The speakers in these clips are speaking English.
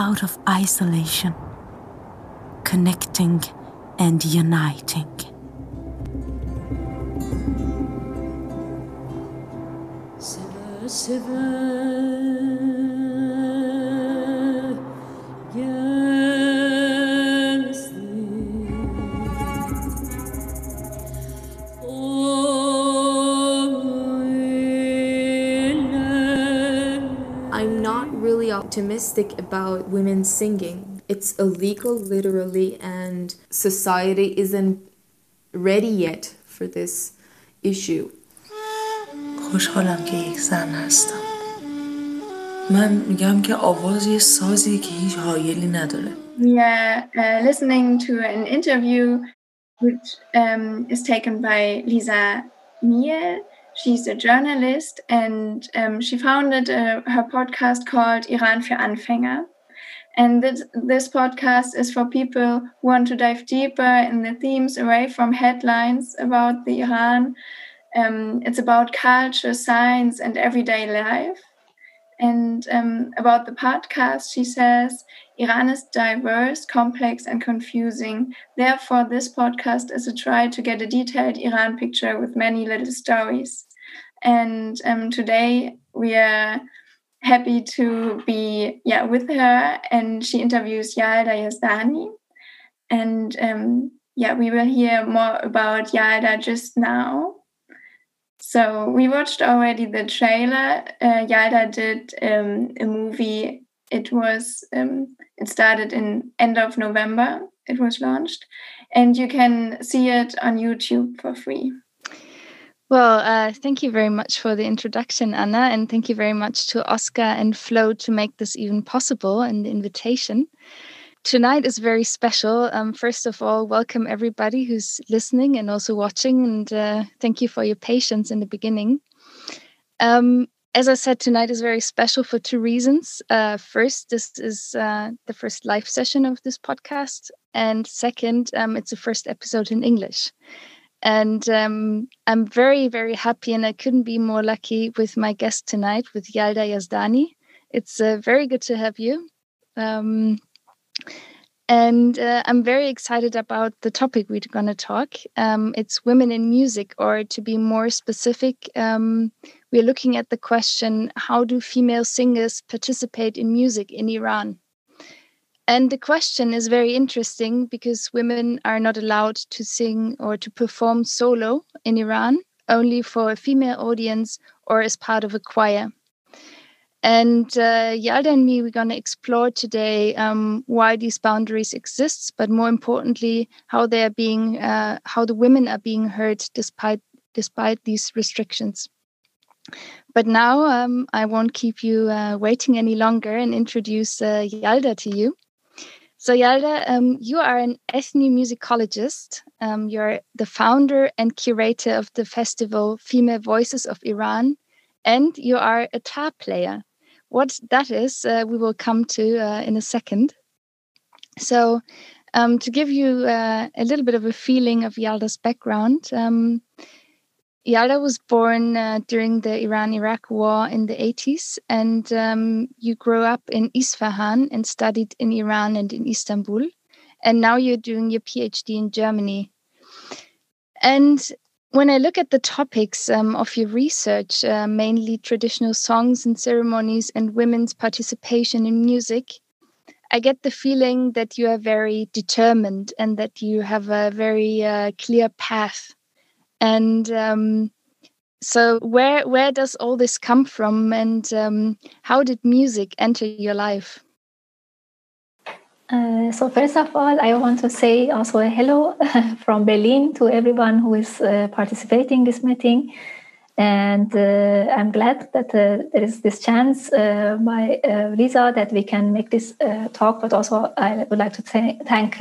out of isolation, connecting and uniting. I'm optimistic about women singing. It's illegal, literally, and society isn't ready yet for this issue. خوشحالم که یک زن هستم من میگم که آواز یه سازی که هیچ حایلی نداره We are uh, listening to an interview which um, is taken by Lisa Miel. She's a journalist and um, she founded uh, her podcast called Iran für Anfänger. And this, this podcast is for people who want to dive deeper in the themes away from headlines about the Iran. Um, it's about culture, science, and everyday life. And um, about the podcast, she says Iran is diverse, complex, and confusing. Therefore, this podcast is a try to get a detailed Iran picture with many little stories. And um, today we are happy to be yeah with her, and she interviews Yalda Yazdani. And um, yeah, we will hear more about Yalda just now. So we watched already the trailer. Uh, Yalda did um, a movie. It was um, it started in end of November. It was launched, and you can see it on YouTube for free. Well, uh, thank you very much for the introduction, Anna, and thank you very much to Oscar and Flo to make this even possible and the invitation. Tonight is very special. Um, first of all, welcome everybody who's listening and also watching, and uh, thank you for your patience in the beginning. Um, as I said, tonight is very special for two reasons. Uh, first, this is uh, the first live session of this podcast, and second, um, it's the first episode in English. And um, I'm very, very happy, and I couldn't be more lucky with my guest tonight, with Yalda Yazdani. It's uh, very good to have you. Um, and uh, I'm very excited about the topic we're going to talk. Um, it's women in music, or to be more specific, um, we're looking at the question how do female singers participate in music in Iran? And the question is very interesting because women are not allowed to sing or to perform solo in Iran, only for a female audience or as part of a choir. And uh, Yalda and me, we're going to explore today um, why these boundaries exist, but more importantly, how they are being, uh, how the women are being heard despite despite these restrictions. But now um, I won't keep you uh, waiting any longer and introduce uh, Yalda to you. So, Yalda, um, you are an ethnomusicologist. Um, you're the founder and curator of the festival Female Voices of Iran, and you are a tar player. What that is, uh, we will come to uh, in a second. So, um, to give you uh, a little bit of a feeling of Yalda's background, Yalda was born uh, during the Iran Iraq war in the 80s, and um, you grew up in Isfahan and studied in Iran and in Istanbul. And now you're doing your PhD in Germany. And when I look at the topics um, of your research, uh, mainly traditional songs and ceremonies and women's participation in music, I get the feeling that you are very determined and that you have a very uh, clear path and um, so where where does all this come from? And um, how did music enter your life? Uh, so first of all i want to say also a hello from berlin to everyone who is uh, participating in this meeting. And uh, i'm glad that uh, there is this chance uh, by lisa that we can make this talk. But also i would like to th- thank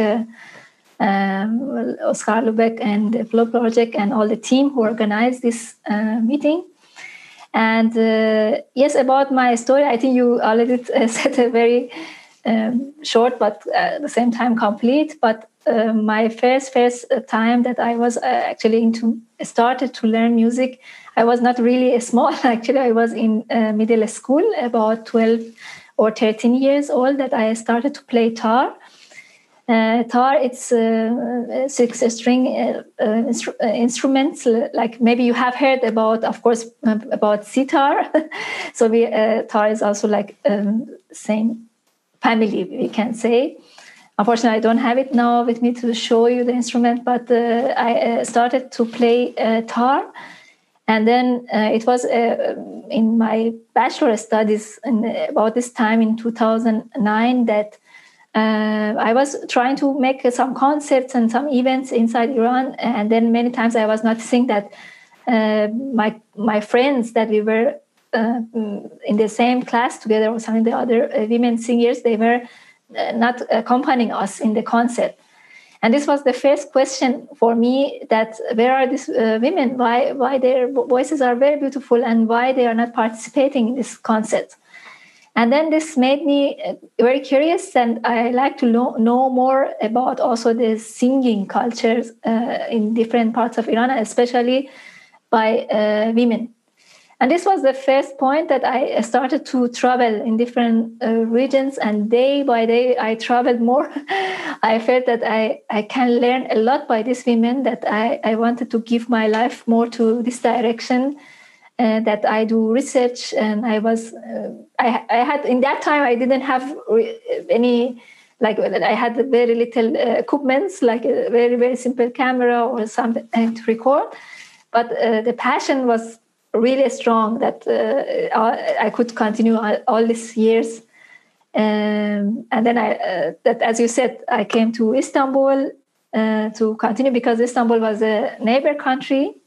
um, Oscar Lubeck and the Flow Project and all the team who organized this uh, meeting. And uh, yes, about my story, I think you already said a very um, short but at the same time complete. But uh, my first first time that I was uh, actually into started to learn music, I was not really a small. Actually, I was in uh, middle school, about twelve or 13 years old that I started to play tar. Uh, tar, it's uh, six string uh, uh instru- uh, instruments. Like maybe you have heard about, of course, about sitar. so we, uh, tar is also like um, same family, we can say. Unfortunately, I don't have it now with me to show you the instrument, but I started to play tar. And then it was in my bachelor studies in, about this time in 2009 that uh, I was trying to make some concerts and some events inside Iran, and then many times I was noticing that uh, my my friends that we were uh, in the same class together or some of the other uh, women singers, they were uh, not accompanying us in the concert. And this was the first question for me: that where are these uh, women? Why why their voices are very beautiful and why they are not participating in this concert? And then this made me uh, very curious and i like to know, know more about also the singing cultures uh, in different parts of iran especially by uh, women. And this was the first point that i started to travel in different uh, regions and day by day i traveled more. I felt that I, I can learn a lot by these women that I, I wanted to give my life more to this direction uh, that I do research, and I was uh, I, I had in that time I didn't have any like I had very little uh, equipments like a very very simple camera or something to record, but uh, the passion was really strong that uh, I could continue all, all these years. Um, and then I uh, that as you said I came to Istanbul to continue because Istanbul was a neighbor country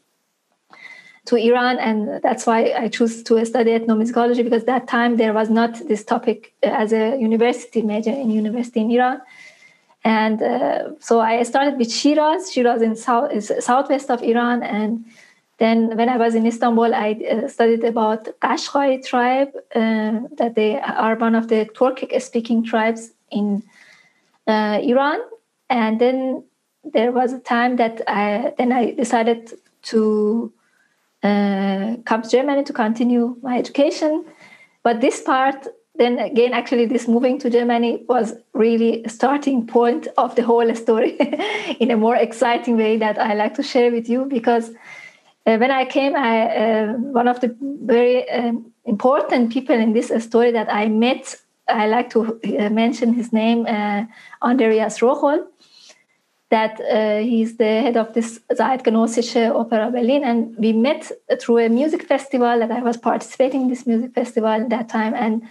to Iran, and that's why I chose to study ethnomusicology because that time there was not this topic as a university major in university in Iran. And uh, so I started with Shiraz. Shiraz in south is southwest of Iran, and then when I was in Istanbul, I uh, studied about Qashqai tribe, uh, that they are one of the Turkic-speaking tribes in uh, Iran. And then there was a time that I then I decided to uh, come to Germany to continue my education. But this part, then again, actually, this moving to Germany was really a starting point of the whole story in a more exciting way that I like to share with you because uh, when I came, I, uh, one of the very um, important people in this story that I met, I like to uh, mention his name, uh, Andreas Rocholl that uh, he's the head of this Zeitgenössische Opera Berlin. And we met through a music festival that I was participating in this music festival at that time. And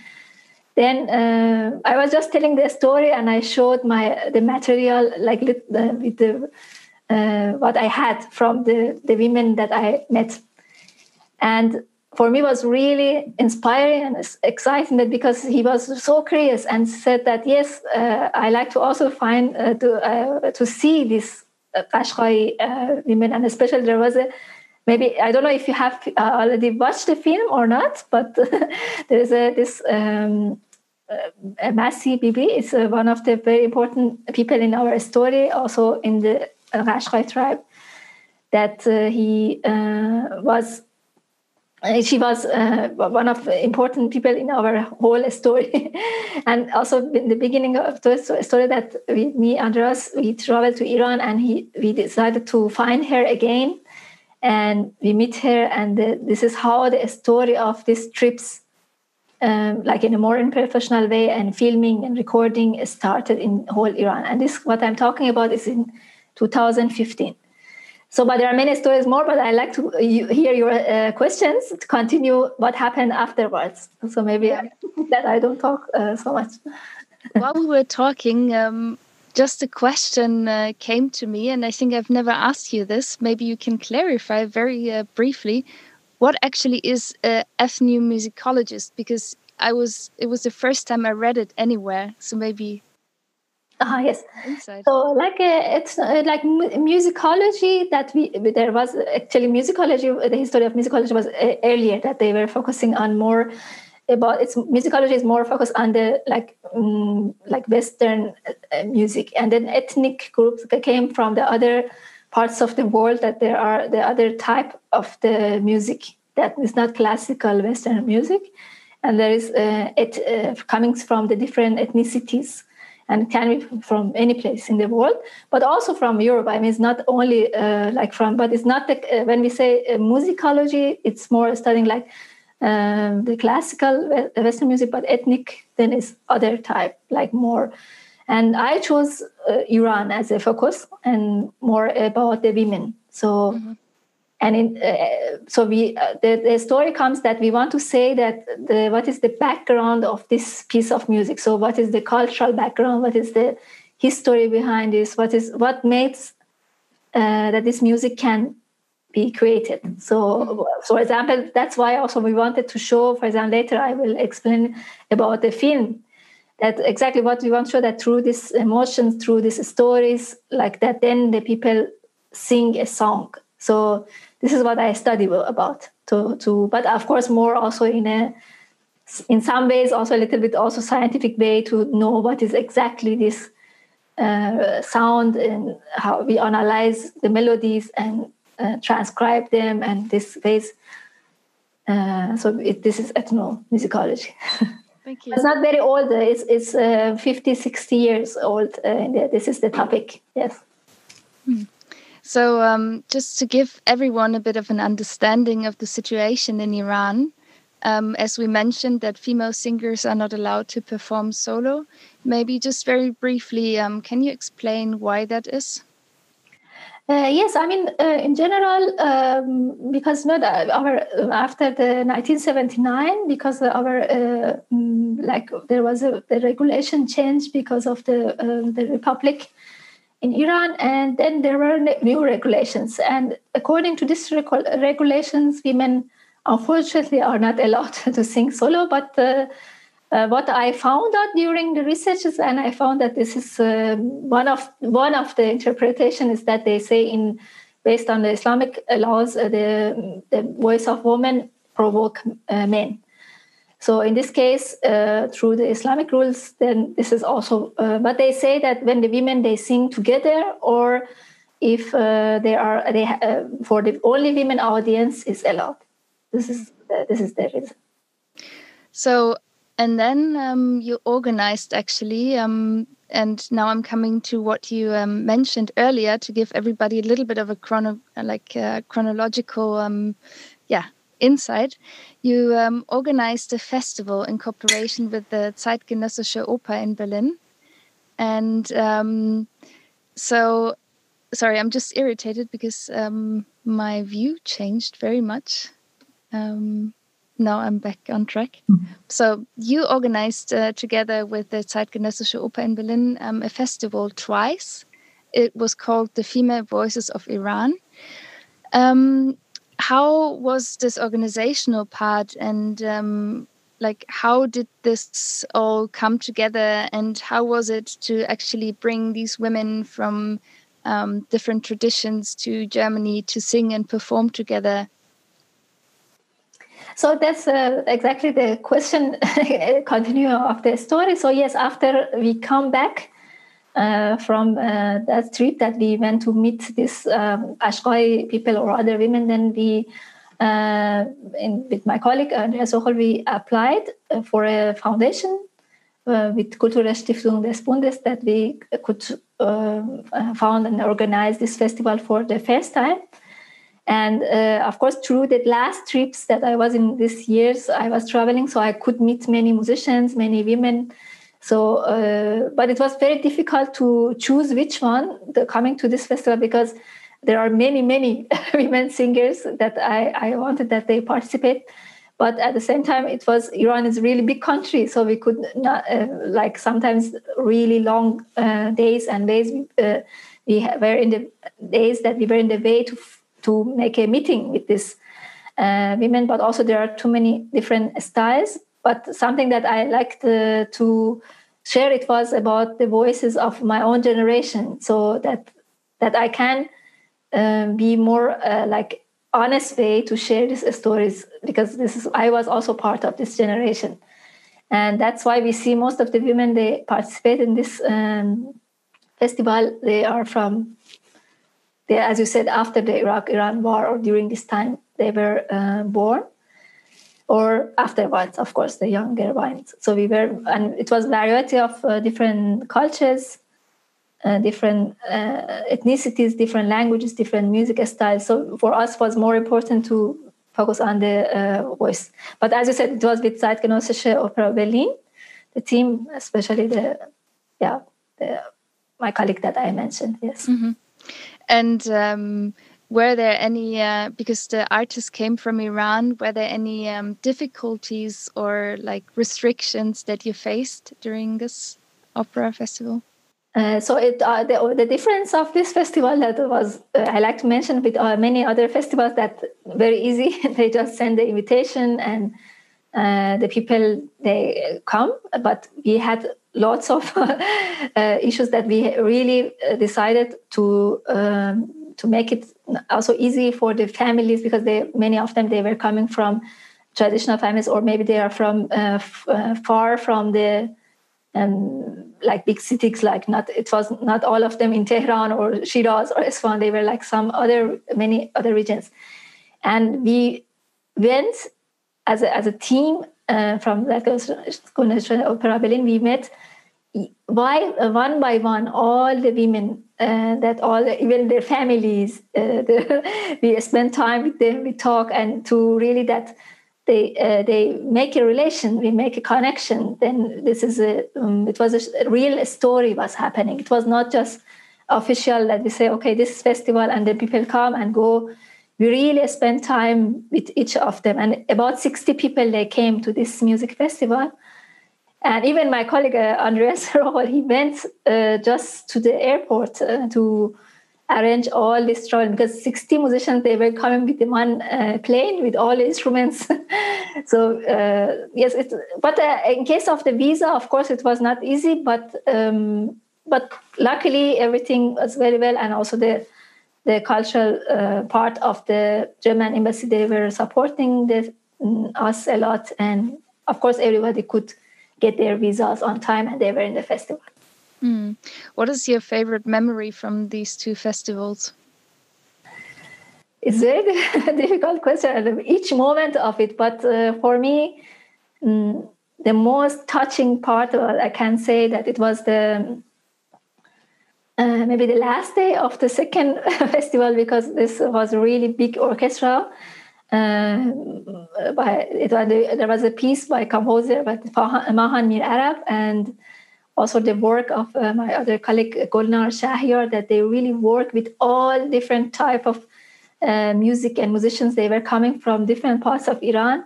then uh, I was just telling the story and I showed my the material like with the uh, what I had from the, the women that I met. And for me was really inspiring and exciting that because he was so curious and said that yes uh, i like to also find uh, to uh, to see these uh, Qashqai uh, women. And especially there was a maybe i don't know if you have uh, already watched the film or not but there's a this um, Masih Bibi is one of the very important people in our story also in the Qashqai tribe that he was she was uh, one of the important people in our whole story. And also in the beginning of the story that we, me andreas we traveled to iran and he we decided to find her again. And we meet her and the, this is how the story of these trips um, like in a more professional way and filming and recording started in whole iran. And this what i'm talking about is in 2015 so, but there are many stories more, but I like to hear your uh, questions to continue what happened afterwards. So maybe yeah. that I don't talk uh, so much. While we were talking, um, just a question uh, came to me, and I think I've never asked you this. Maybe you can clarify very uh, briefly what actually is an ethnomusicologist, because I was it was the first time I read it anywhere. So maybe Ah, yes. Inside. So, like, uh, it's uh, like musicology that we there was actually musicology. The history of musicology was uh, earlier that they were focusing on more about its musicology is more focused on the like um, like Western uh, music, and then ethnic groups that came from the other parts of the world. That there are the other type of the music that is not classical Western music and there is uh, it uh, coming from the different ethnicities and can be from any place in the world, but also from Europe. I mean, it's not only uh, like from, but it's not the, uh, when we say uh, musicology, it's more studying like um, the classical Western music, but ethnic then is other type, like more. And I chose uh, Iran as a focus and more about the women. So. Mm-hmm and in, uh, so we uh, the, the story comes that we want to say that the what is the background of this piece of music? So what is the cultural background? What is the history behind this? What is what makes uh, that this music can be created? So for example that's why also we wanted to show for example later i will explain about the film that exactly what we want to show that through these emotions through these stories like that then the people sing a song. So this is what I study about. To to, but of course more also in a in some ways also a little bit also scientific way to know what is exactly this uh, sound and how we analyze the melodies and uh, transcribe them and this ways. Uh, so it, this is ethnomusicology. Thank you. it's not very old. It's it's uh, 50, 60 years old. Uh, this is the topic. Yes. Hmm. So, um, just to give everyone a bit of an understanding of the situation in Iran, um, as we mentioned, that female singers are not allowed to perform solo. Maybe just very briefly, um, can you explain why that is? Uh, yes, I mean, uh, in general, um, because not our after the 1979, because our uh, mm, like there was a the regulation change because of the uh, the republic in Iran, and then there were new regulations. And according to these regulations, women unfortunately are not allowed to sing solo. But uh, uh, what I found out during the researches, and I found that this is uh, one of one of the interpretation is that they say in based on the Islamic laws, uh, the the voice of women provoke uh, men. So in this case, uh, through the Islamic rules, then this is also. Uh, but they say that when the women they sing together, or if uh, they are they uh, for the only women audience is allowed. This is this is the reason. So and then um, you organized actually. Um, and now I'm coming to what you um, mentioned earlier to give everybody a little bit of a chrono, like uh, chronological, um, yeah, insight. You um, organized a festival in cooperation with the Zeitgenössische Oper in Berlin. And um, so, sorry, I'm just irritated because um, my view changed very much. Um, now I'm back on track. Mm -hmm. So, you organized uh, together with the Zeitgenössische Oper in Berlin um, a festival twice. It was called the Female Voices of Iran. Um, how was this organizational part and um, like how did this all come together and how was it to actually bring these women from um, different traditions to germany to sing and perform together? So that's uh, exactly the question continue of the story. So yes after we come back uh, from uh, that trip that we went to meet these um, Qashqai people or other women, then we, uh, in, with my colleague Andreas Rocholl, we applied uh, for a foundation uh, with Kulturstiftung des Bundes that we could uh, found and organize this festival for the first time. And of course, through the last trips that I was in these years, I was traveling, so I could meet many musicians, many women, so, uh, but it was very difficult to choose which one the, coming to this festival because there are many, many women singers that I, I wanted that they participate. But at the same time, it was Iran is a really big country, so we could not uh, like sometimes really long uh, days and days. Uh, we were in the days that we were in the way to to make a meeting with these uh, women, but also there are too many different styles but something that I liked uh, to share it was about the voices of my own generation, so that that I can um, be more uh, like honest way to share these stories because this is I was also part of this generation, and that's why we see most of the women they participate in this um, festival. They are from, they, as you said, after the Iraq-Iran war or during this time they were uh, born or afterwards, of course, the younger ones. So we were, and it was a variety of uh, different cultures, uh, different uh, ethnicities, different languages, different music styles. So for us, was more important to focus on the uh, voice. But as you said, it was with Zeitgenössische Opera Berlin, the team, especially the, yeah, the, my colleague that I mentioned. Yes. Mm-hmm. And um, were there any, uh, because the artists came from Iran, were there any um, difficulties or like restrictions that you faced during this opera festival? Uh, so it, uh, the, the difference of this festival that was uh, I like to mention with uh, many other festivals that very easy they just send the invitation and uh, the people they come but we had lots of issues that we really decided to um, to make it also easy for the families because they many of them they were coming from traditional families or maybe they are from f- far from the um, like big cities like not it was not all of them in tehran or shiraz or isfahan they were like some other many other regions and we went as a, as a team uh, from that opera berlin we met by uh, one by one all the women uh, that all even their families uh, the, we spend time with them we talk and to really that they uh, they make a relation we make a connection then this is a um, it was a real story was happening. It was not just official that we say okay this festival and the people come and go. We really spend time with each of them and about 60 people they came to this music festival and even my colleague uh, andreas Rocholl, he went uh, just to the airport uh, to arrange all this travel because 60 musicians they were coming with one uh, plane with all instruments. So uh, yes but uh, in case of the visa of course it was not easy but um, but luckily everything was very well and also the the cultural uh, part of the german embassy they were supporting the, um, us a lot. And of course everybody could get their visas on time and they were in the festival Mm. What is your favorite memory from these two festivals? It's a very difficult question. Each moment of it, but uh, for me, mm, the most touching part, well, I can say that it was the uh, maybe the last day of the second festival because this was a really big orchestra. Uh, by, it there was a piece by composer by Mahan Mirarab and also the work of uh, my other colleague Golnar Shahyar that they really work with all different type of uh, music and musicians. They were coming from different parts of Iran.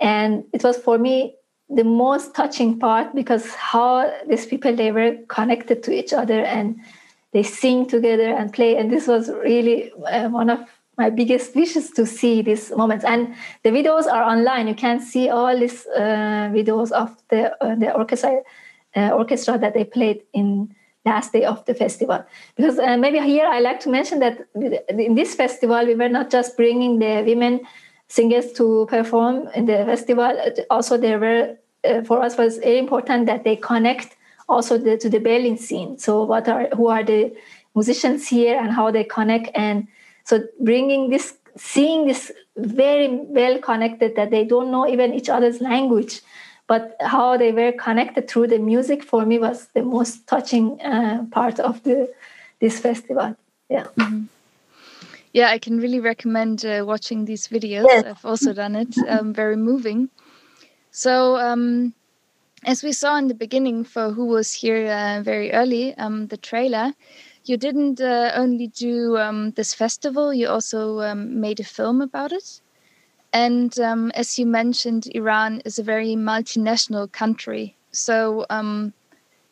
And it was for me the most touching part because how these people they were connected to each other and they sing together and play. And this was really uh, one of my biggest wishes to see these moments. And the videos are online. You can see all these uh, videos of the uh, the orchestra uh, orchestra that they played in last day of the festival. Because uh, maybe here i like to mention that in this festival we were not just bringing the women singers to perform in the festival. Also there were uh, for us was very important that they connect also the, to the berlin scene. So what are who are the musicians here and how they connect and so bringing this seeing this very well connected that they don't know even each other's language but how they were connected through the music for me was the most touching uh, part of the this festival. Yeah. Mm-hmm. yeah i can really recommend uh, watching these videos. Yes. i've also done it. Um, very moving. So um, as we saw in the beginning for who was here uh, very early um, the trailer you didn't uh, only do um, this festival you also um, made a film about it and um, as you mentioned, Iran is a very multinational country. So, um,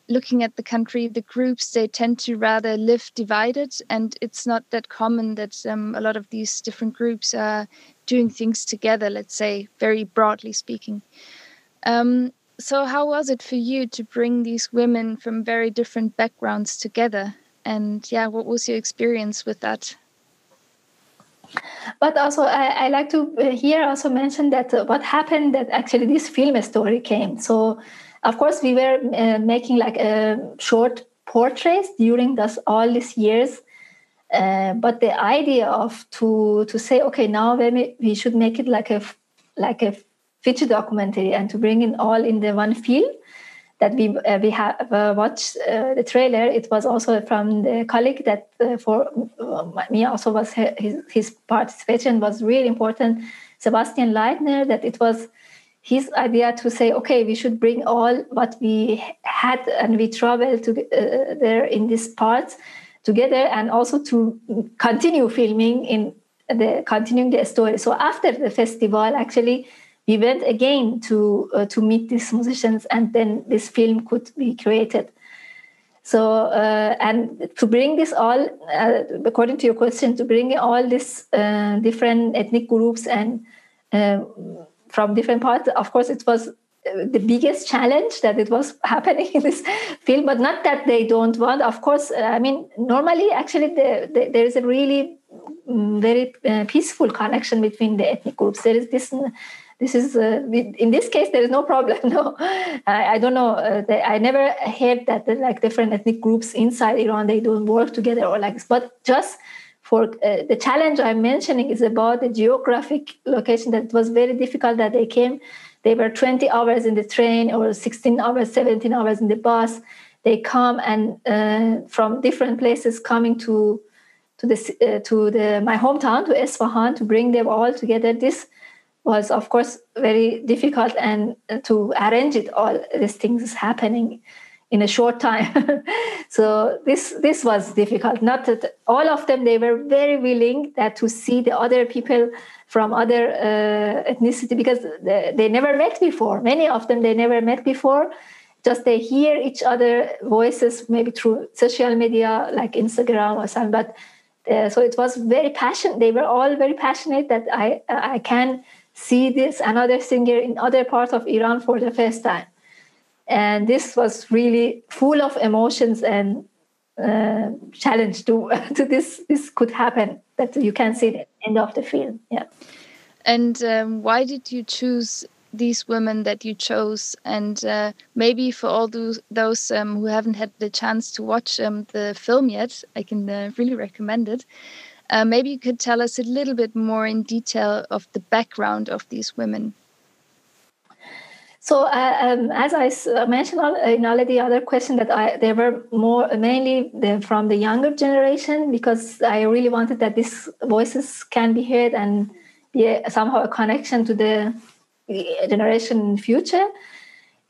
looking at the country, the groups they tend to rather live divided, and it's not that common that um, a lot of these different groups are doing things together. Let's say, very broadly speaking. Um, so, how was it for you to bring these women from very different backgrounds together? And yeah, what was your experience with that? But also, I, I, like to uh, here also mention that uh, what happened that actually this film story came. So, of course, we were uh, making like a short portraits during this all these years. Uh, but the idea of to to say okay now we, we should make it like a like a feature documentary and to bring in all in the one film that we uh, we have uh, watched uh, the trailer. It was also from the colleague that uh, for uh, me also was his, his participation was really important. Sebastian Leitner that it was his idea to say, okay, we should bring all what we had and we traveled to uh, there in this part together, and also to continue filming in the continuing the story. So after the festival, actually we went again to uh, to meet these musicians and then this film could be created. So uh, and to bring this all uh, according to your question to bring all these uh, different ethnic groups and uh, from different parts of course it was uh, the biggest challenge that it was happening in this film but not that they don't want. Of course i mean normally actually the, the, there is a really mm, very peaceful connection between the ethnic groups. There is this this is uh, in this case there is no problem no. I, I don't know uh, they, i never heard that the, like different ethnic groups inside iran they don't work together or like this. But just for uh, the challenge i'm mentioning is about the geographic location that was very difficult that they came. They were 20 hours in the train or 16 hours 17 hours in the bus. They come and uh, from different places coming to to the uh, to the my hometown to Esfahan to bring them all together. This was of course very difficult and to arrange it all. These things is happening in a short time. So this this was difficult. Not that all of them they were very willing that to see the other people from other uh, ethnicity because they, they never met before. Many of them they never met before. Just they hear each other voices maybe through social media like instagram or something. But uh, so it was very passionate they were all very passionate that i i can see this another singer in other parts of Iran for the first time. And this was really full of emotions and uh, challenge to to this this could happen that you can see the end of the film. Yeah. And um, why did you choose these women that you chose? And uh, maybe for all those those um, who haven't had the chance to watch um, the film yet, I can uh, really recommend it. Uh, maybe you could tell us a little bit more in detail of the background of these women. So, uh, um, as I uh, mentioned in all the other questions, that I they were more mainly the, from the younger generation because I really wanted that these voices can be heard and be somehow a connection to the generation future.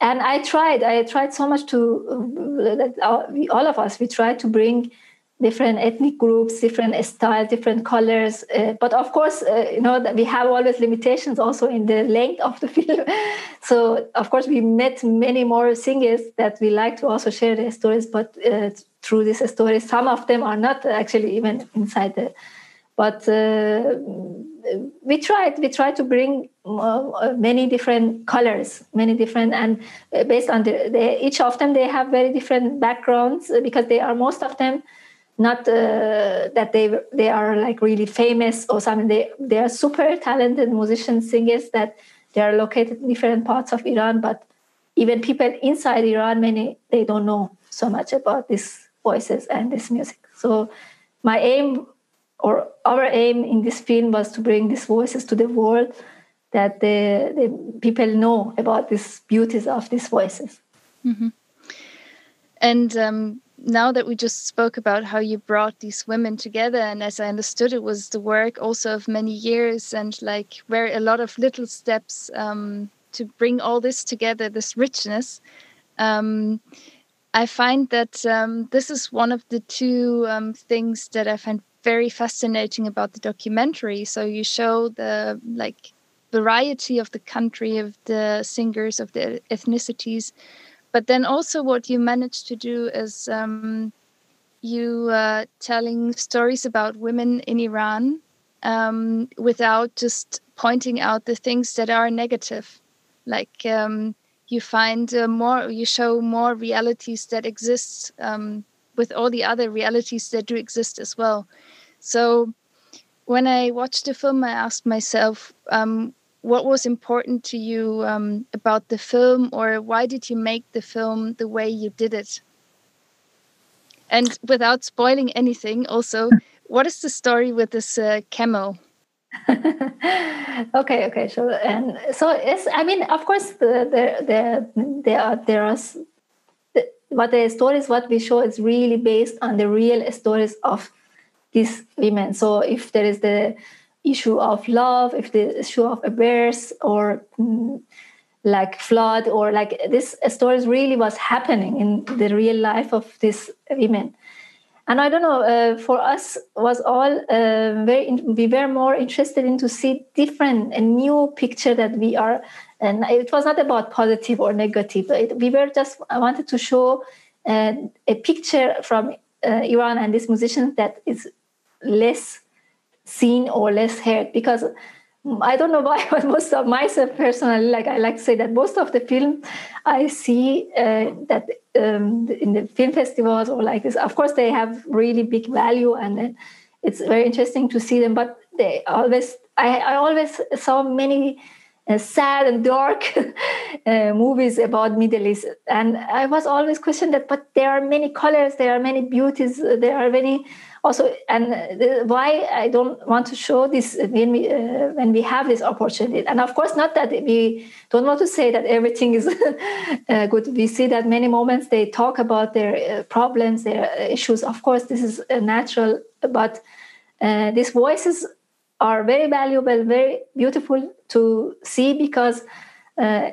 And I tried, I tried so much to uh, all of us. We tried to bring different ethnic groups, different styles, different colors. Uh, but of course, uh, you know that we have always limitations also in the length of the film. so of course, we met many more singers that we like to also share their stories. But uh, through these stories, some of them are not actually even inside the. But uh, we tried. We tried to bring uh, many different colors, many different, and uh, based on the, the, each of them, they have very different backgrounds because they are most of them not uh, that they they are like really famous or something. They they are super talented musicians, singers that they are located in different parts of Iran. But even people inside Iran, many they don't know so much about these voices and this music. So my aim or our aim in this film was to bring these voices to the world that the, the people know about these beauties of these voices. Mm -hmm. And um, now that we just spoke about how you brought these women together and as i understood it was the work also of many years and like where a lot of little steps um, to bring all this together this richness. Um, i find that um, this is one of the two um, things that i find very fascinating about the documentary. So you show the like variety of the country of the singers of the ethnicities but then also what you managed to do is um, you uh, telling stories about women in Iran um, without just pointing out the things that are negative. Like um, you find uh, more, you show more realities that exist um, with all the other realities that do exist as well. So when I watched the film, I asked myself, um, what was important to you um, about the film, or why did you make the film the way you did it? And without spoiling anything, also, what is the story with this uh, camel? okay, okay, sure. And so it's, I mean, of course, the, the, the, there are, there are, the, what the stories, what we show is really based on the real stories of these women. So if there is the issue of love, if the issue of a birth or mm, like flood or like this stories really was happening in the real life of these women. And i don't know uh, for us was all uh, very we were more interested in to see different a new picture that we are and it was not about positive or negative. It, we were just i wanted to show uh, a picture from uh, iran and this musician that is less seen or less heard because I don't know why, but most of myself personally, like I like to say that most of the film I see uh, that um, in the film festivals or like this, of course, they have really big value and it's very interesting to see them. But they always, I, I always saw many uh, sad and dark uh, movies about Middle East, and I was always questioned that. But there are many colors, there are many beauties, there are many also and the, why i don't want to show this when we uh, when we have this opportunity. And of course not that we don't want to say that everything is uh, good. We see that many moments they talk about their uh, problems their issues. Of course this is uh, natural but uh, these voices are very valuable very beautiful to see because uh,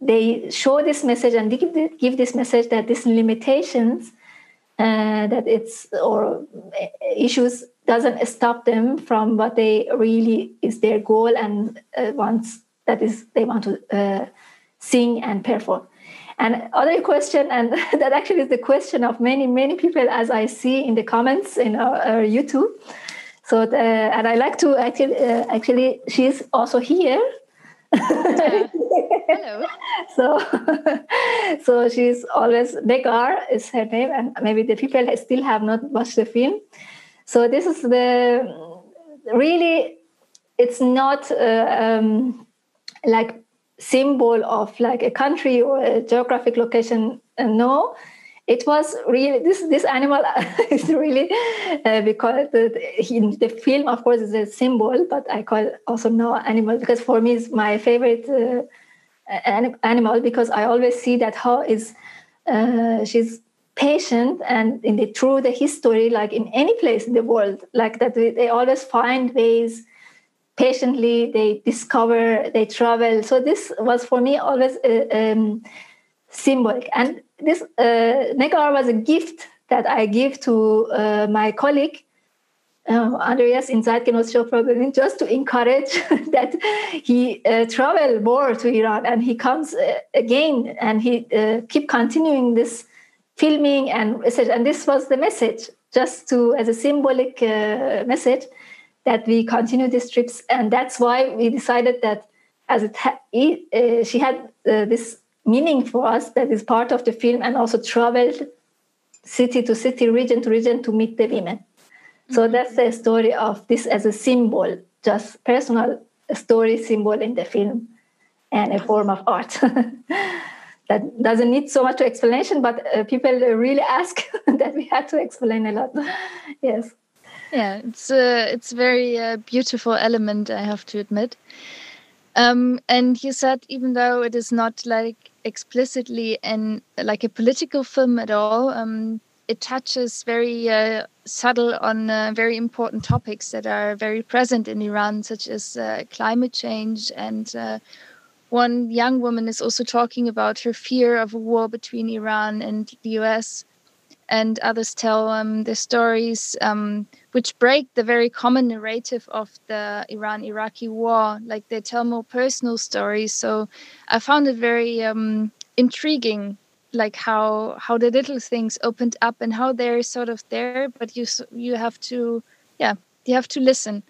they show this message and give, give this message that these limitations uh, that it's or issues doesn't stop them from what they really is their goal and uh, wants that is they want to uh, sing and perform. And other question and that actually is the question of many many people as i see in the comments in our, our youtube. So the, and i like to actually uh, actually she's also here Hello. So, so she's always Negar is her name, and maybe the people still have not watched the film. So this is the really, it's not uh, um, like symbol of like a country or a geographic location. Uh, no, it was really this this animal is really uh, because the, the film of course is a symbol but i call also no animal because for me it's my favorite uh, animal because i always see that how is uh, she's patient and in the through the history like in any place in the world like that they always find ways patiently they discover they travel. So this was for me always uh, um, symbolic. And this uh, Negar was a gift that I give to uh, my colleague uh, Andreas in Zeitgenössische Problem just to encourage that he uh, travel more to Iran and he comes uh, again and he uh, keep continuing this filming and research. And this was the message, just to as a symbolic uh, message that we continue these trips. And that's why we decided that as it ha- uh, she had this meaning for us that is part of the film and also traveled city to city, region to region to meet the women. Mm-hmm. So that's the story of this as a symbol, just personal story symbol in the film and a form of art. that doesn't need so much explanation, but uh, people really ask that we had to explain a lot. yes. Yeah, it's a it's a very uh, beautiful element, I have to admit. Um, and you said even though it is not like explicitly and like a political film at all. Um, it touches very uh, subtle on uh, very important topics that are very present in Iran, such as uh, climate change. And uh, one young woman is also talking about her fear of a war between Iran and the US and others tell um, the stories um, which break the very common narrative of the Iran Iraqi war. Like they tell more personal stories. So I found it very um, intriguing, like how how the little things opened up and how they're sort of there, but you you have to, yeah, you have to listen.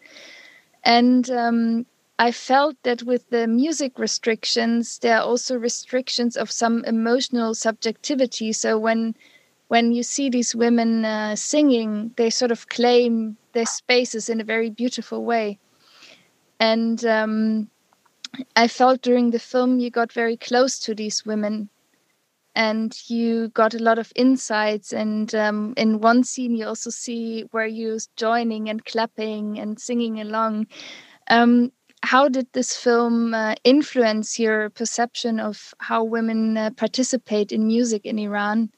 And um, I felt that with the music restrictions, there are also restrictions of some emotional subjectivity. So when when you see these women uh, singing, they sort of claim their spaces in a very beautiful way. And um, I felt during the film you got very close to these women. and you got a lot of insights. And um, in one scene, you also see where you're joining and clapping and singing along. Um, how did this film uh, influence your perception of how women uh, participate in music in Iran?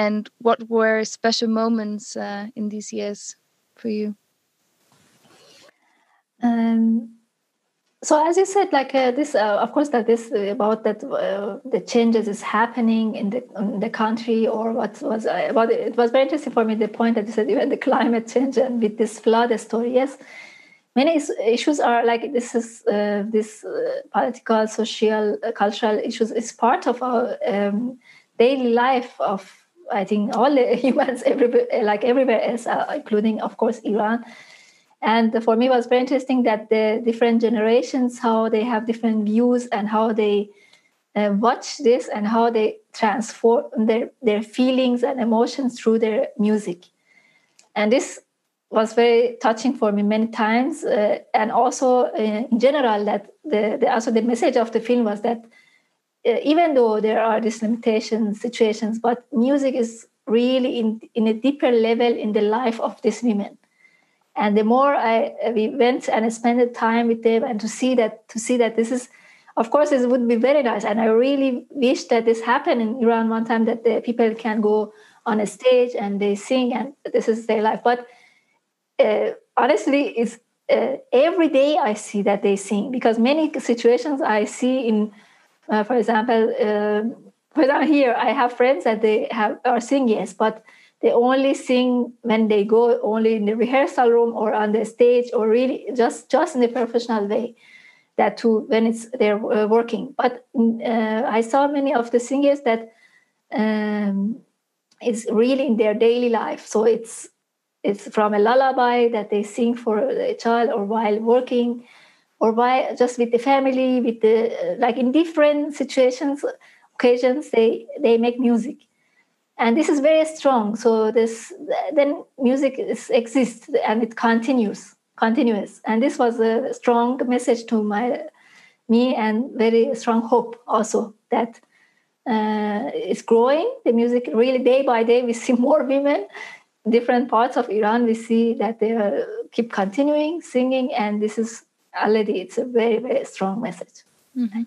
And what were special moments uh, in these years for you? Um, so as you said like uh, this uh, of course that this uh, about that uh, the changes is happening in the in the country or what was uh, about it was very interesting for me the point that you said even the climate change and with this flood story yes many issues are like this is uh, this political social cultural issues is part of our um, daily life of i think all humans everywhere like everywhere else including of course iran. And for me it was very interesting that the different generations how they have different views and how they uh, watch this and how they transform their, their feelings and emotions through their music. And this was very touching for me many times uh, and also uh, in general that the, the, also the message of the film was that uh, even though there are these limitation situations but music is really in, in a deeper level in the life of these women. And the more I we went and I spent time with them and to see that to see that this is of course it would be very nice. And I really wish that this happened in Iran one time that the people can go on a stage and they sing and this is their life. But uh, honestly it's uh, every day I see that they sing because many situations I see in uh, for example uh, for example here I have friends that they have are singers but they only sing when they go only in the rehearsal room or on the stage or really just just in a professional way. That too when it's they're uh, working. But uh, i saw many of the singers that um, it's really in their daily life. So it's it's from a lullaby that they sing for a child or while working or by just with the family with the like in different situations occasions they they make music. And this is very strong. So this then music is, exists and it continues continuous and this was a strong message to my me and very strong hope also that uh, it's growing. The music really day by day we see more women. Different parts of iran we see that they uh, keep continuing singing. And this is already it's a very very strong message mm-hmm.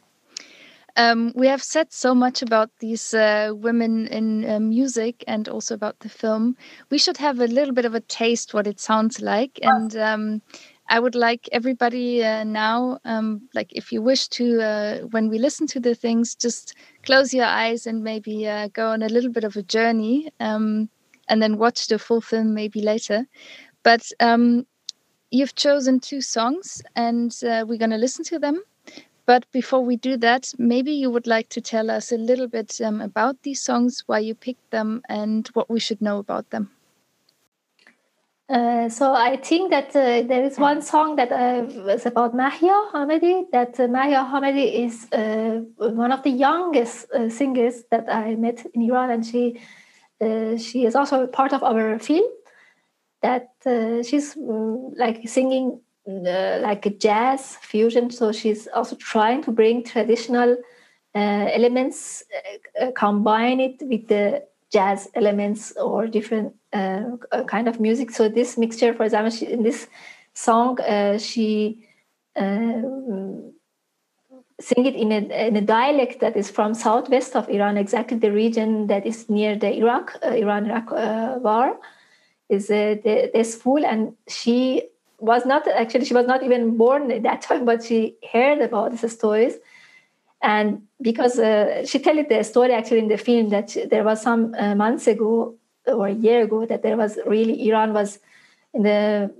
Um, we have said so much about these uh, women in uh, music and also about the film. We should have a little bit of a taste what it sounds like. And um, I would like everybody uh, now, um, like if you wish to, uh, when we listen to the things, just close your eyes and maybe uh, go on a little bit of a journey um, and then watch the full film maybe later. But um, you've chosen two songs and uh, we're going to listen to them. But before we do that, maybe you would like to tell us a little bit um, about these songs, why you picked them, and what we should know about them. Uh, so I think that uh, there is one song that uh, was about Mahia Hamedi. That uh, Mahia Hamedi is uh, one of the youngest uh, singers that I met in Iran, and she she is also part of our film. That she's like singing uh, like jazz fusion. So she's also trying to bring traditional uh, elements, uh, combine it with the jazz elements or different uh, kind of music. So this mixture, for example, she, in this song, uh, she uh, sing it in a, in a dialect that is from southwest of Iran, exactly the region that is near the Iraq, Iran-Iraq war is uh, the school and she was not actually she was not even born at that time, but she heard about these stories. And because uh, she told the story actually in the film that she, there was some uh, months ago or a year ago that there was really Iran was in the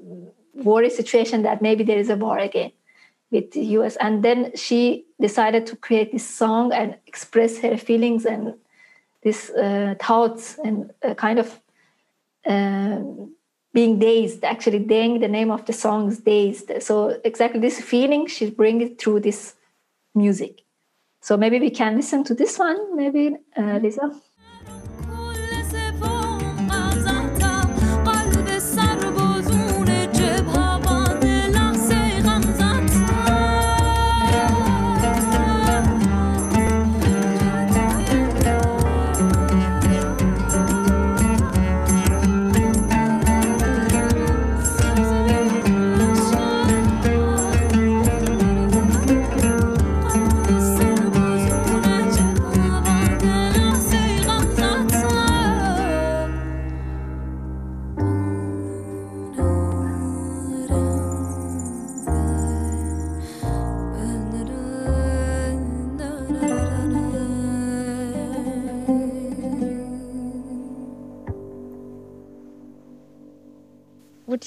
worry situation that maybe there is a war again with the US. And then she decided to create this song and express her feelings and these uh, thoughts and kind of being dazed actually dang the name of the song is dazed. So exactly this feeling she brings it through this music. So maybe we can listen to this one maybe uh, lisa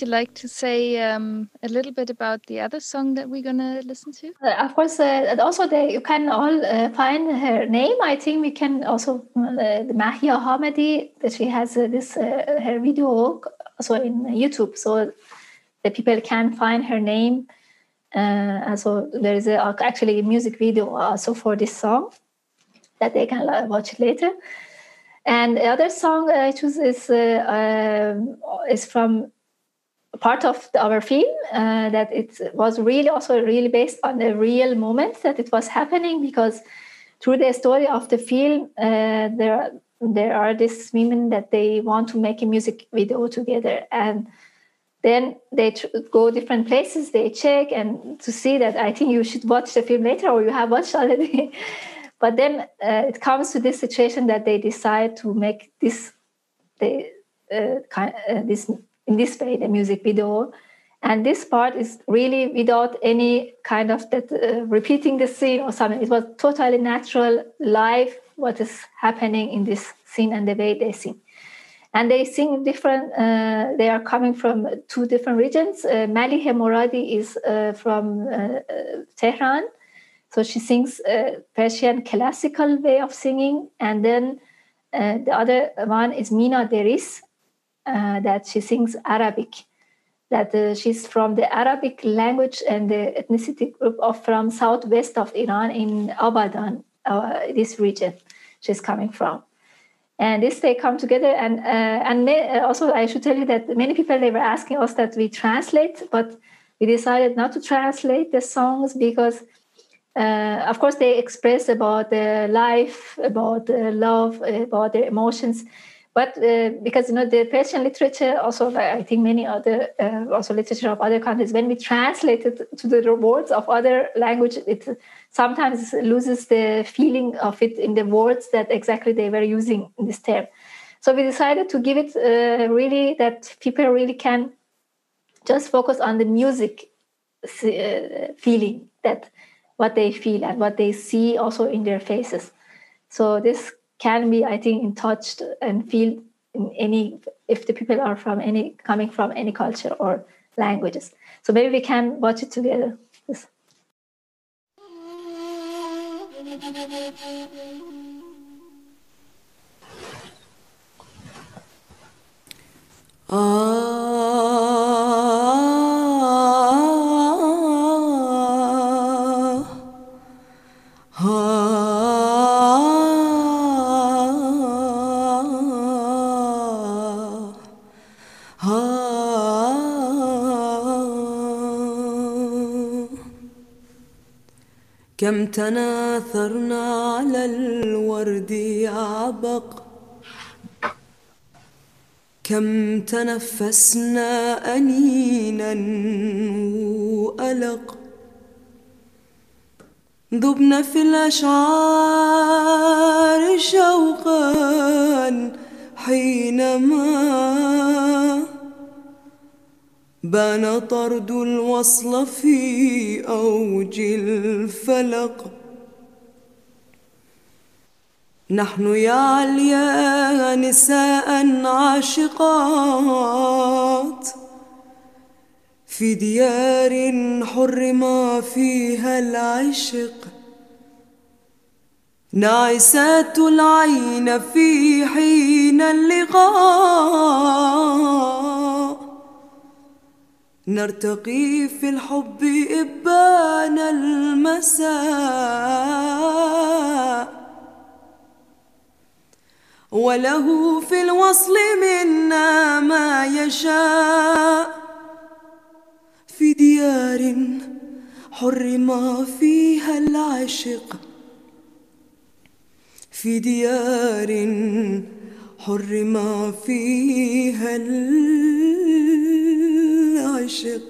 you like to say um, a little bit about the other song that we're gonna listen to? Uh, of course, uh, also they, you can all uh, find her name. I think we can also uh, Mahia Hamedi that she has uh, this uh, her video also in YouTube, so the people can find her name. and so there is a, actually a music video also for this song that they can watch later. And the other song I choose is um, is from part of our film uh, that it was really also really based on the real moment that it was happening because through the story of the film uh, there there are these women that they want to make a music video together. And then they tr- go different places they check and to see that i think you should watch the film later or you have watched already. But then uh, it comes to this situation that they decide to make this they uh, kind uh, this in this way the music video. And this part is really without any kind of that uh, repeating the scene or something. It was totally natural live what is happening in this scene and the way they sing. And they sing different uh, they are coming from two different regions. Uh, malihe moradi is uh, from uh, uh, tehran. So she sings uh, persian classical way of singing. And then the other one is mina deris uh, that she sings Arabic. That uh, she's from the Arabic language and the ethnicity group of from southwest of Iran in Abadan, uh, this region she's coming from. And this they come together, and uh, and may, uh, also I should tell you that many people they were asking us that we translate, but we decided not to translate the songs because uh, of course they express about the life about the love about their emotions but uh, because you know the Persian literature, also I think many other uh, also literature of other countries, when we translate it to the words of other language, it sometimes loses the feeling of it in the words that exactly they were using in this term. So we decided to give it uh, really that people really can just focus on the music uh, feeling that what they feel and what they see also in their faces. So this can be, I think, in touch and feel in any if the people are from any coming from any culture or languages. So maybe we can watch it together. Yes. كم تناثرنا على الورد عبق كم تنفسنا أنينا وألق. ذبنا في الأشعار شوقا حينما بان طرد الوصل في أوج الفلق. نحن يا عليا نساء عاشقات في ديار حرم فيها العشق. ناعسات العين في حين اللقاء. نرتقي في الحب إبان المساء. وله في الوصل منا ما يشاء. في ديار حرم فيها العشق في ديار حرم فيها عاشق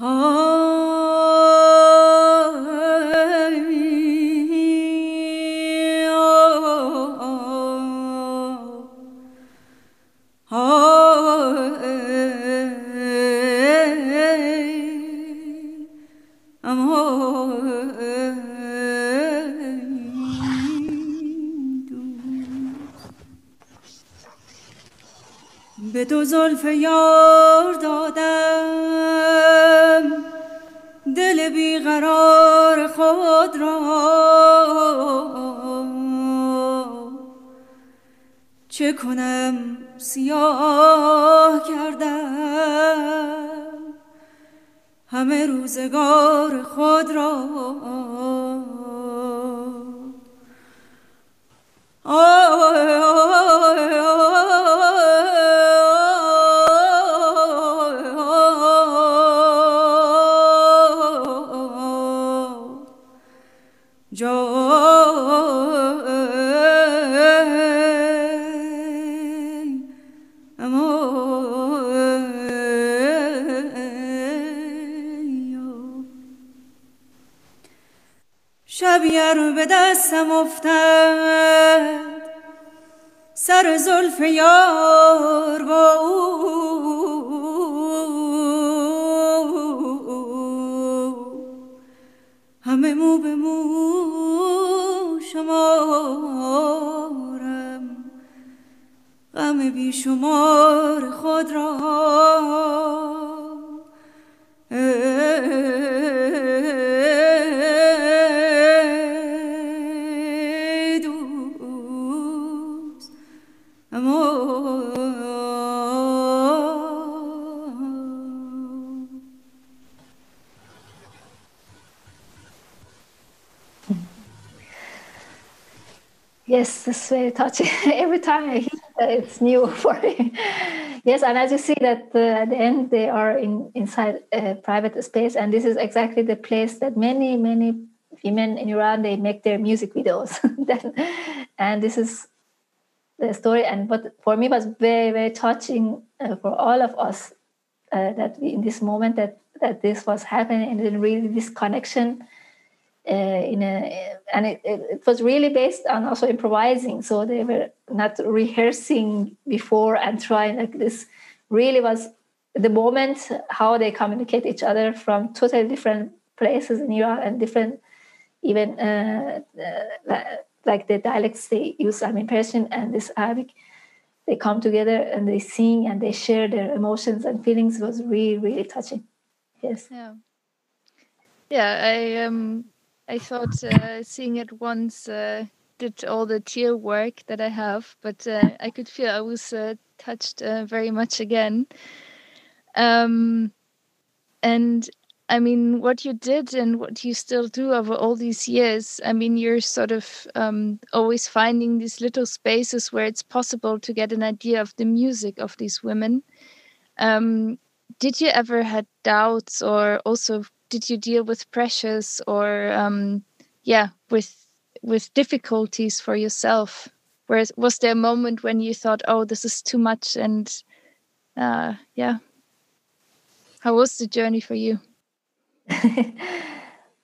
آه دو زلف یار دادم دل بیقرار خود را چه کنم سیاه کردم همه روزگار خود را شبیر به دستم افتد. سر زلف یار با او. همه مو به مو شمارم. غم بیشمار خود را it's very touching. Every time I hear that, it's new for me. yes, and as you see that uh, at the end they are in inside a private space, and this is exactly the place that many many women in Iran they make their music videos. And this is the story. And what for me was very very touching uh, for all of us uh, that we, in this moment that that this was happening, and then really this connection uh, in a and it, it, it was really based on also improvising. So they were not rehearsing before and trying like this really was the moment how they communicate each other from totally different places in Iran and different even uh, uh, like the dialects they use I mean Persian and this Arabic. They come together and they sing and they share their emotions and feelings. It was really really touching. Yes. Yeah. Yeah, I um I thought uh, seeing it once uh, did all the tear work that I have, but uh, I could feel I was uh, touched uh, very much again. Um, and I mean, what you did and what you still do over all these years, I mean, you're sort of um, always finding these little spaces where it's possible to get an idea of the music of these women. Um, did you ever had doubts or also did you deal with pressures or um yeah with with difficulties for yourself? Where was there a moment when you thought oh this is too much and uh yeah? How was the journey for you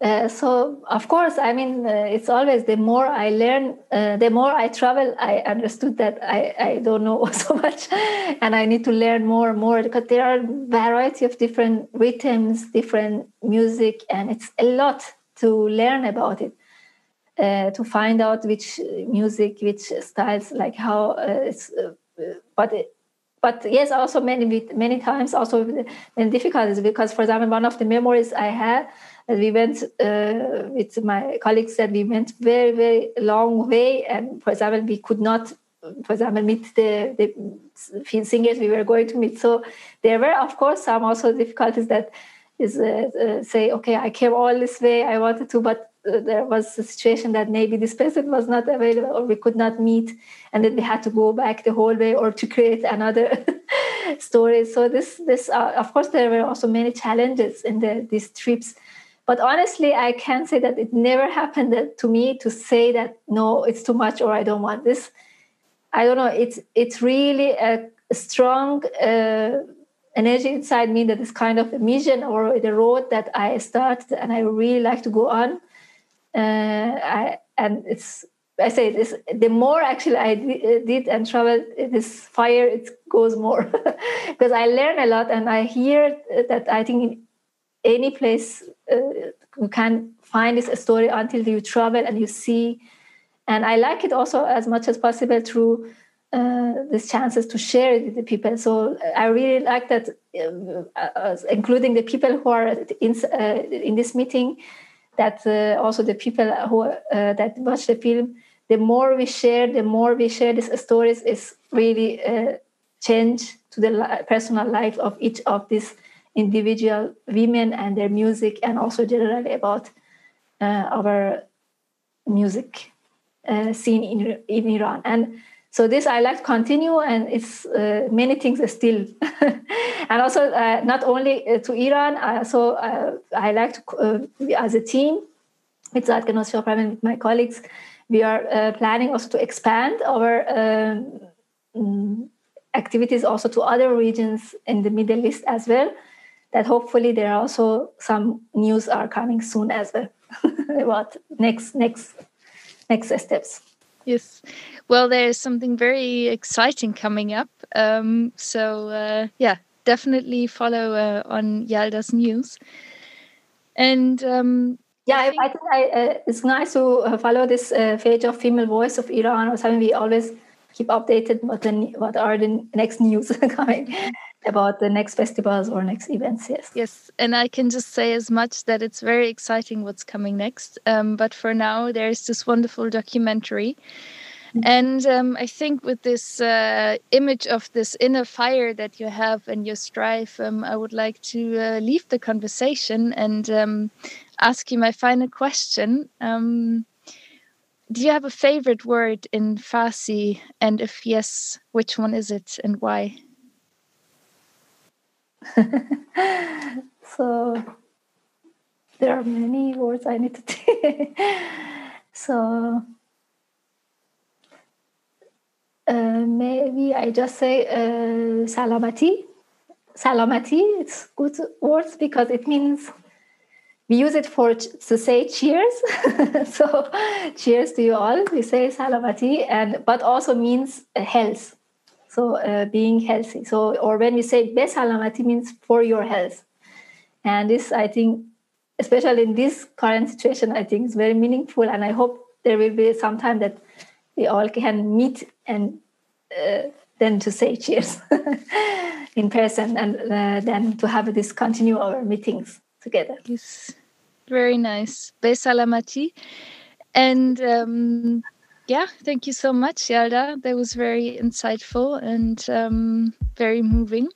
Uh, so of course i mean uh, it's always the more i learn uh, the more i travel i understood that I, I don't know so much and i need to learn more and more because there are variety of different rhythms different music and it's a lot to learn about it uh, to find out which music which styles like how uh, it's but it, but yes also many many times also many difficulties because for example one of the memories i had that we went uh, with my colleagues that we went very very long way. And for example we could not for example meet the, the singers we were going to meet. So there were of course some also difficulties that is uh, uh, say okay i came all this way i wanted to but uh, there was a situation that maybe this person was not available or we could not meet. And then we had to go back the whole way or to create another story. So this this uh, of course there were also many challenges in the, these trips but honestly i can say that it never happened to me to say that no it's too much or i don't want this. I don't know. It's it's really a strong uh, energy inside me that is kind of a mission or the road that i started and i really like to go on. Uh, I, and it's I say this the more actually I did and traveled this fire it goes more. Because I learn a lot and I hear that I think in any place uh, you can find this story until you travel and you see and I like it also as much as possible through uh, these chances to share it with the people. So I really like that, uh, uh, including the people who are in, uh, in this meeting, that uh, also the people who uh, that watch the film. The more we share, the more we share these stories, is really change to the personal life of each of these individual women and their music, and also generally about our music scene in, in Iran. And so this i like to continue and it's uh, many things still and also uh, not only uh, to iran uh, so uh, i like to uh, as a team with Zadganos and with my colleagues we are planning also to expand our um, activities also to other regions in the middle east as well that hopefully there are also some news are coming soon as well about next next next steps Yes. Well, there's something very exciting coming up. Um, so, uh, yeah, definitely follow uh, on Yalda's news. And um, yeah, I think, I think I, uh, it's nice to uh, follow this uh, page of Female Voice of Iran or something. We always keep updated what, the, what are the next news coming about the next festivals or next events. Yes. Yes, and I can just say as much that it's very exciting what's coming next. Um, but for now, there's this wonderful documentary. Mm-hmm. And um, I think with this uh, image of this inner fire that you have and your strive, um, I would like to uh, leave the conversation and um, ask you my final question. Um, do you have a favorite word in Farsi? And if yes, which one is it and why? so there are many words I need to take. so uh, maybe I just say uh, salamati. Salamati, it's good words because it means we use it for to say cheers. so cheers to you all. We say salamati, and but also means health so uh, being healthy. So or when we say best salamati means for your health. And this i think especially in this current situation i think is very meaningful. And i hope there will be some time that we all can meet and uh, then to say cheers in person and uh, then to have this continue our meetings together. Yes. Very nice. Salamati. And um, yeah, thank you so much, Yalda. That was very insightful and um, very moving.